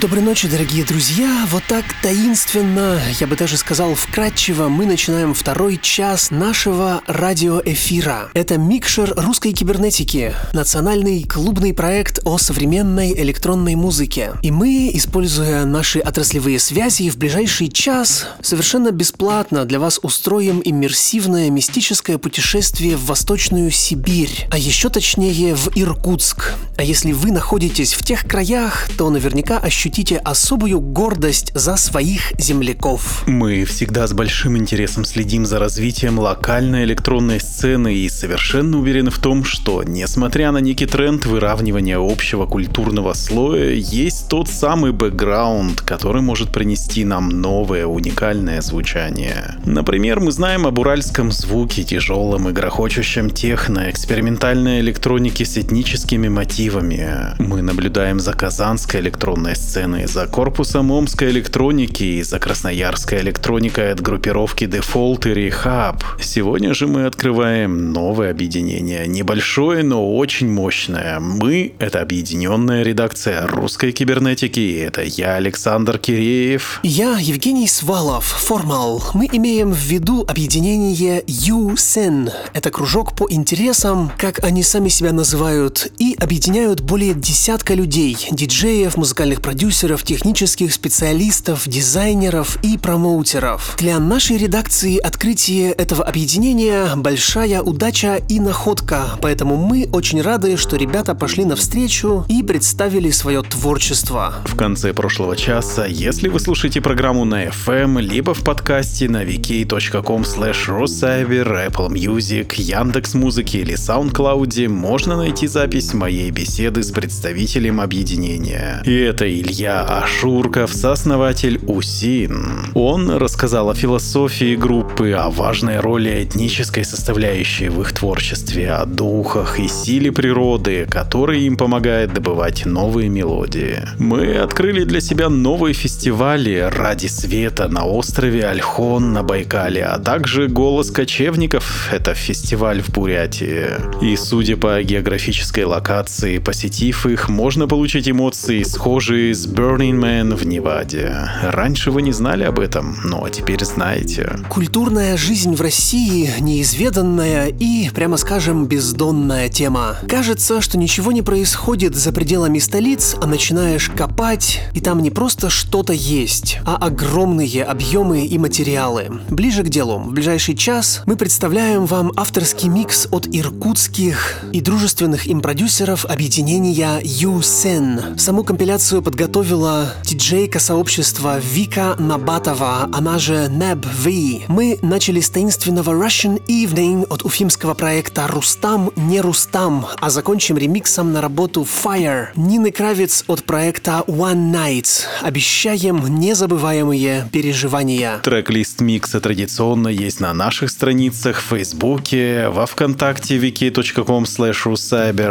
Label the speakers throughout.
Speaker 1: Доброй ночи, дорогие друзья. Вот так таинственно, я бы даже сказал вкратчиво, мы начинаем второй час нашего радиоэфира. Это микшер русской кибернетики, национальный клубный проект о современной электронной музыке. И мы, используя наши отраслевые связи, в ближайший час совершенно бесплатно для вас устроим иммерсивное мистическое путешествие в Восточную Сибирь, а еще точнее в Иркутск. А если вы находитесь в тех краях, то наверняка ощутите ощутите особую гордость за своих земляков.
Speaker 2: Мы всегда с большим интересом следим за развитием локальной электронной сцены и совершенно уверены в том, что, несмотря на некий тренд выравнивания общего культурного слоя, есть тот самый бэкграунд, который может принести нам новое уникальное звучание. Например, мы знаем об уральском звуке, тяжелом и грохочущем техно, экспериментальной электронике с этническими мотивами. Мы наблюдаем за казанской электронной сценой сцены, за корпусом Омской электроники и за красноярской электроникой от группировки Default и Rehab. Сегодня же мы открываем новое объединение. Небольшое, но очень мощное. Мы — это объединенная редакция русской кибернетики. Это я, Александр Киреев.
Speaker 1: Я, Евгений Свалов, Формал. Мы имеем в виду объединение USEN. Это кружок по интересам, как они сами себя называют, и объединяют более десятка людей, диджеев, музыкальных продюсеров, продюсеров, технических специалистов, дизайнеров и промоутеров. Для нашей редакции открытие этого объединения – большая удача и находка, поэтому мы очень рады, что ребята пошли навстречу и представили свое творчество.
Speaker 2: В конце прошлого часа, если вы слушаете программу на FM, либо в подкасте на vk.com slash Apple Music, Яндекс Музыки или SoundCloud, можно найти запись моей беседы с представителем объединения. И это Илья Илья Ашурков, сооснователь УСИН. Он рассказал о философии группы, о важной роли этнической составляющей в их творчестве, о духах и силе природы, которая им помогает добывать новые мелодии. Мы открыли для себя новые фестивали «Ради света» на острове Альхон на Байкале, а также «Голос кочевников» — это фестиваль в Бурятии. И судя по географической локации, посетив их, можно получить эмоции, схожие с Burning Man в Неваде. Раньше вы не знали об этом, но теперь знаете.
Speaker 1: Культурная жизнь в России неизведанная и, прямо скажем, бездонная тема. Кажется, что ничего не происходит за пределами столиц, а начинаешь копать, и там не просто что-то есть, а огромные объемы и материалы. Ближе к делу. В ближайший час мы представляем вам авторский микс от иркутских и дружественных им продюсеров объединения USEN. Саму компиляцию подготовили подготовила диджейка сообщества Вика Набатова, она же Neb V. Мы начали с таинственного Russian Evening от уфимского проекта Рустам не Рустам, а закончим ремиксом на работу Fire Нины Кравец от проекта One Night. Обещаем незабываемые переживания.
Speaker 2: Трек-лист микса традиционно есть на наших страницах в Фейсбуке, во Вконтакте wiki.com slash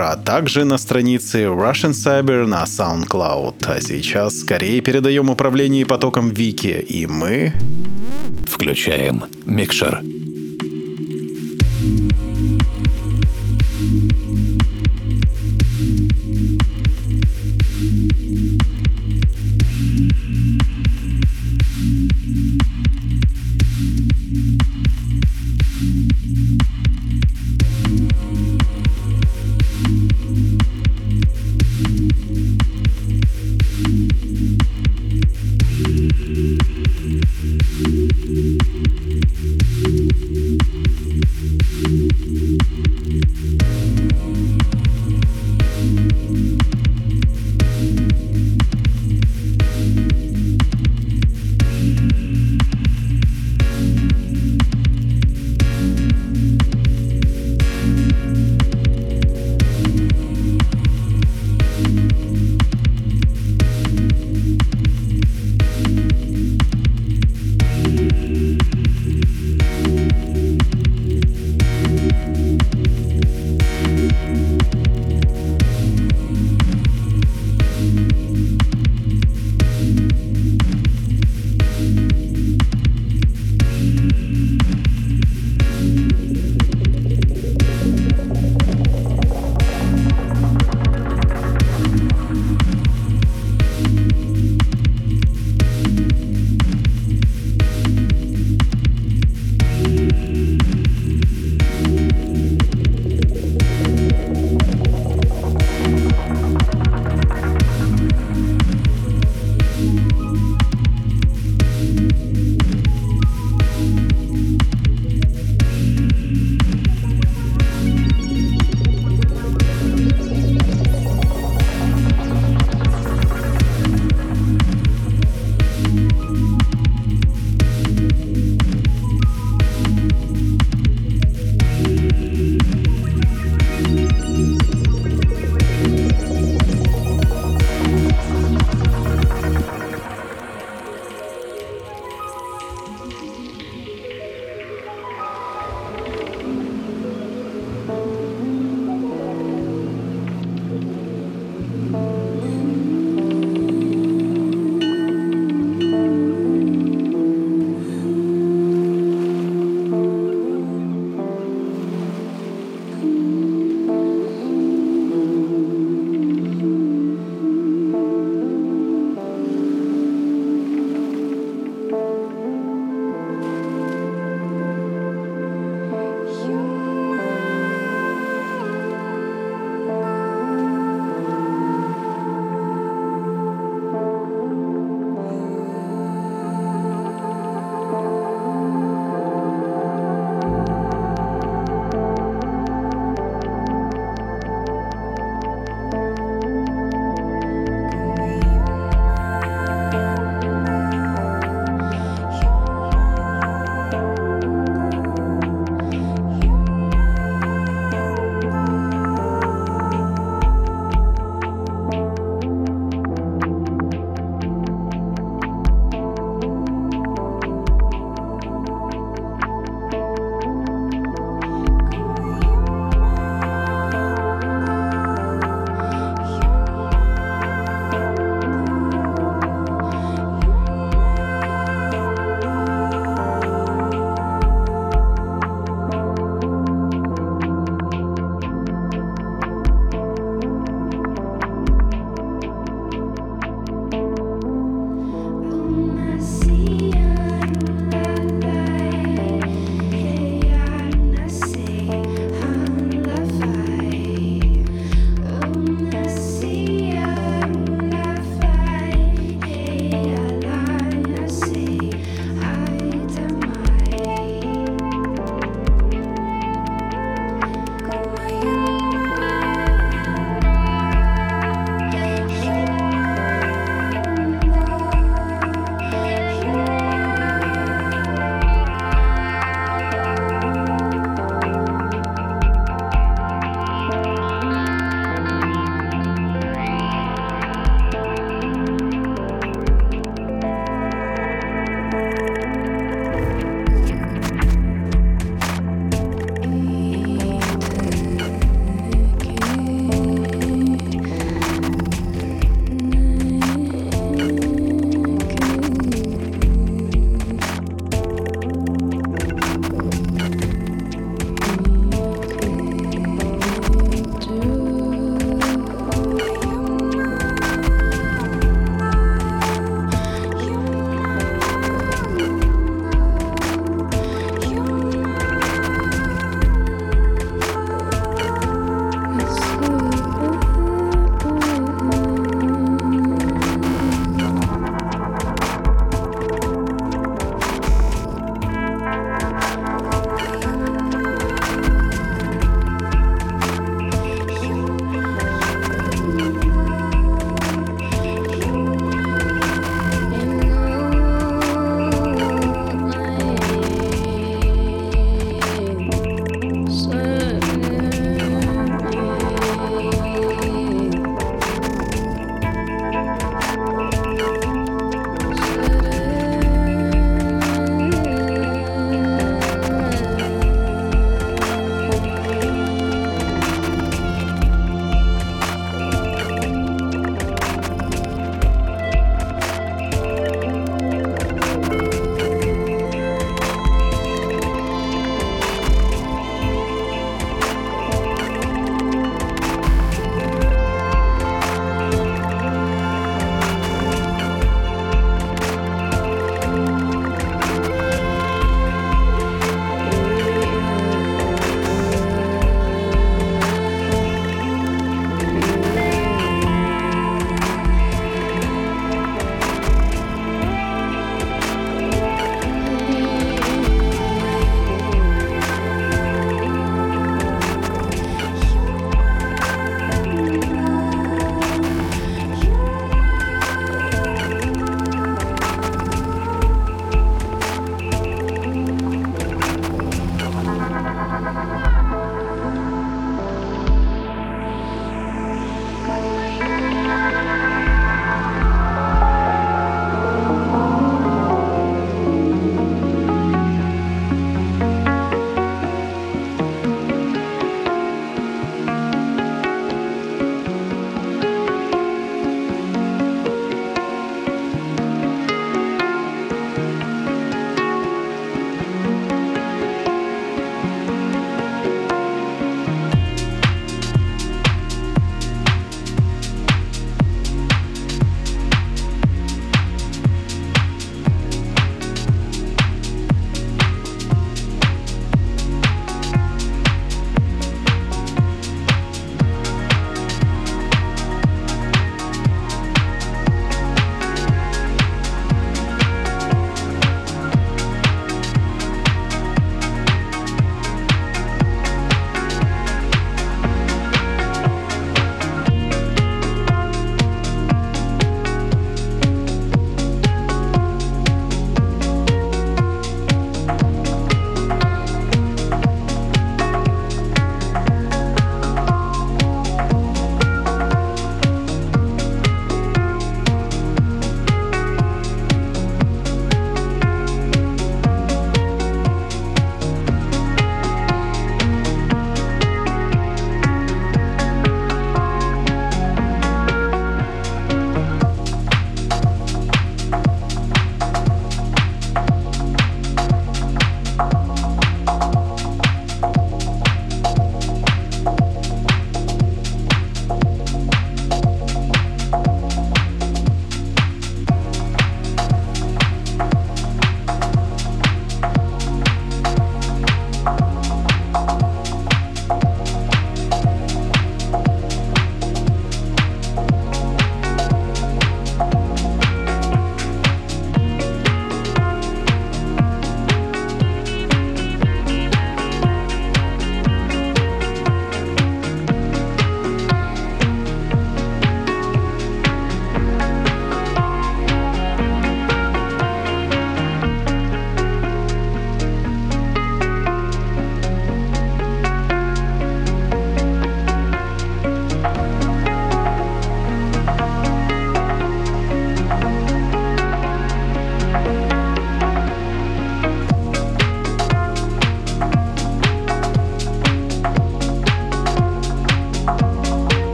Speaker 2: а также на странице Russian Cyber на SoundCloud. Сейчас скорее передаем управление потоком Вики, и мы...
Speaker 3: Включаем микшер.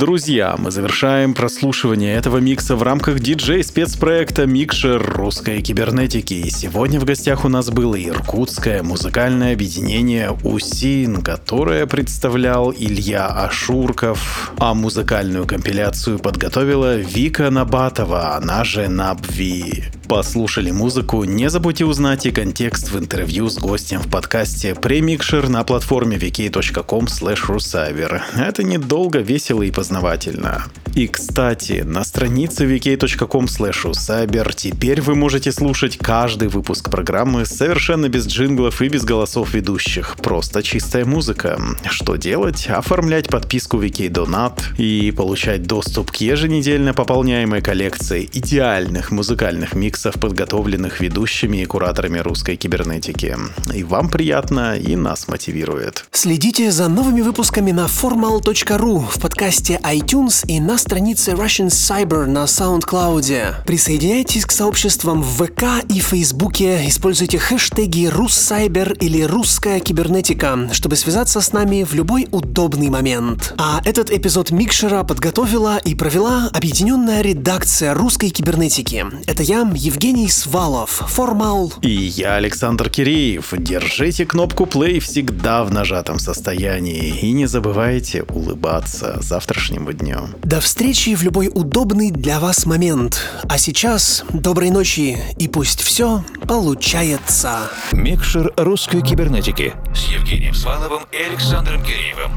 Speaker 2: Друзья, мы завершаем прослушивание этого микса в рамках диджей-спецпроекта «Микшер русской кибернетики». И сегодня в гостях у нас было иркутское музыкальное объединение «УСИН», которое представлял Илья Ашурков, а музыкальную компиляцию подготовила Вика Набатова, она же Набви. Послушали музыку, не забудьте узнать и контекст в интервью с гостем в подкасте премикшер на платформе rusaver. Это недолго, весело и познавательно. И, кстати, на странице rusaber теперь вы можете слушать каждый выпуск программы совершенно без джинглов и без голосов ведущих. Просто чистая музыка. Что делать? Оформлять подписку Wiki Donat и получать доступ к еженедельно пополняемой коллекции идеальных музыкальных миксов миксов, подготовленных ведущими и кураторами русской кибернетики. И вам приятно, и нас мотивирует.
Speaker 1: Следите за новыми выпусками на formal.ru в подкасте iTunes и на странице Russian Cyber на SoundCloud. Присоединяйтесь к сообществам в ВК и Фейсбуке, используйте хэштеги «Руссайбер» или «Русская кибернетика», чтобы связаться с нами в любой удобный момент. А этот эпизод Микшера подготовила и провела объединенная редакция русской кибернетики. Это я, Евгений Свалов, Формал.
Speaker 2: И я, Александр Киреев. Держите кнопку play всегда в нажатом состоянии. И не забывайте улыбаться завтрашнему дню.
Speaker 1: До встречи в любой удобный для вас момент. А сейчас доброй ночи и пусть все получается.
Speaker 3: Микшер русской кибернетики с Евгением Сваловым и Александром Киреевым.